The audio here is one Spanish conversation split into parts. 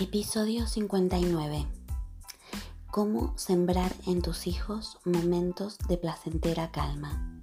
Episodio 59. Cómo sembrar en tus hijos momentos de placentera calma.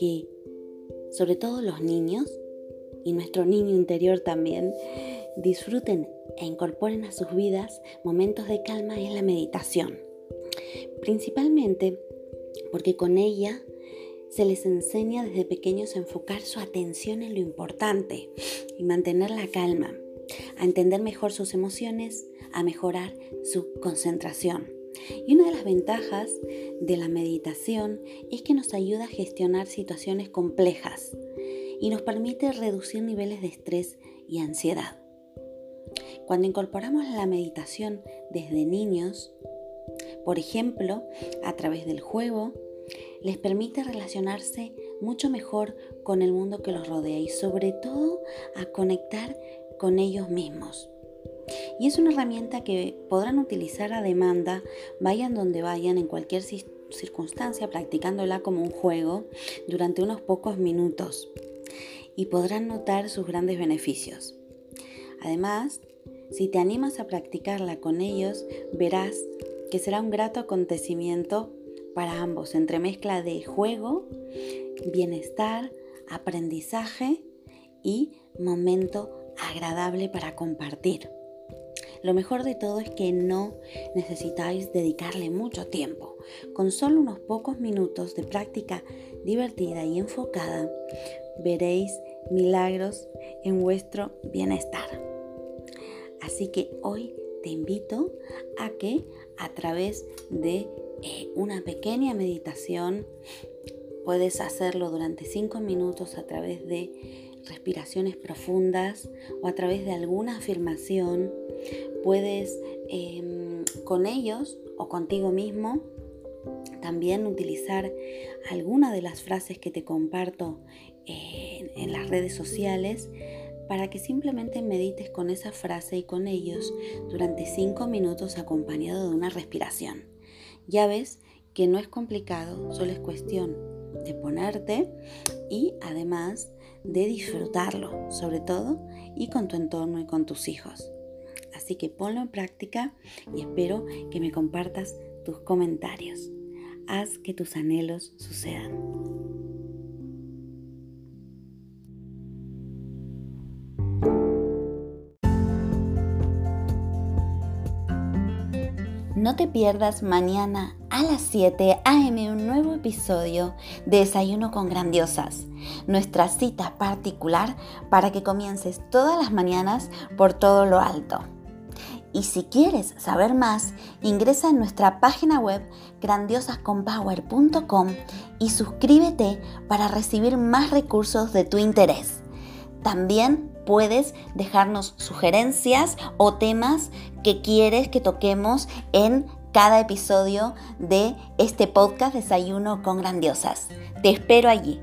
Que, sobre todo los niños, y nuestro niño interior también, disfruten e incorporen a sus vidas momentos de calma es la meditación. Principalmente porque con ella se les enseña desde pequeños a enfocar su atención en lo importante y mantener la calma, a entender mejor sus emociones, a mejorar su concentración. Y una de las ventajas de la meditación es que nos ayuda a gestionar situaciones complejas y nos permite reducir niveles de estrés y ansiedad. Cuando incorporamos la meditación desde niños, por ejemplo, a través del juego, les permite relacionarse mucho mejor con el mundo que los rodea y sobre todo a conectar con ellos mismos. Y es una herramienta que podrán utilizar a demanda, vayan donde vayan, en cualquier circunstancia, practicándola como un juego durante unos pocos minutos. Y podrán notar sus grandes beneficios. Además, si te animas a practicarla con ellos, verás que será un grato acontecimiento para ambos, entre mezcla de juego, bienestar, aprendizaje y momento agradable para compartir. Lo mejor de todo es que no necesitáis dedicarle mucho tiempo. Con solo unos pocos minutos de práctica divertida y enfocada, veréis milagros en vuestro bienestar. Así que hoy te invito a que a través de eh, una pequeña meditación puedes hacerlo durante 5 minutos a través de respiraciones profundas o a través de alguna afirmación. Puedes em, con ellos o contigo mismo también utilizar alguna de las frases que te comparto en las redes sociales para que simplemente medites con esa frase y con ellos durante 5 minutos acompañado de una respiración. Ya ves que no es complicado, solo es cuestión de ponerte y además de disfrutarlo, sobre todo y con tu entorno y con tus hijos. Así que ponlo en práctica y espero que me compartas tus comentarios. Haz que tus anhelos sucedan. No te pierdas mañana a las 7 a.m. un nuevo episodio de Desayuno con Grandiosas, nuestra cita particular para que comiences todas las mañanas por todo lo alto. Y si quieres saber más, ingresa en nuestra página web grandiosasconpower.com y suscríbete para recibir más recursos de tu interés. También puedes dejarnos sugerencias o temas que quieres que toquemos en cada episodio de este podcast Desayuno con Grandiosas. Te espero allí.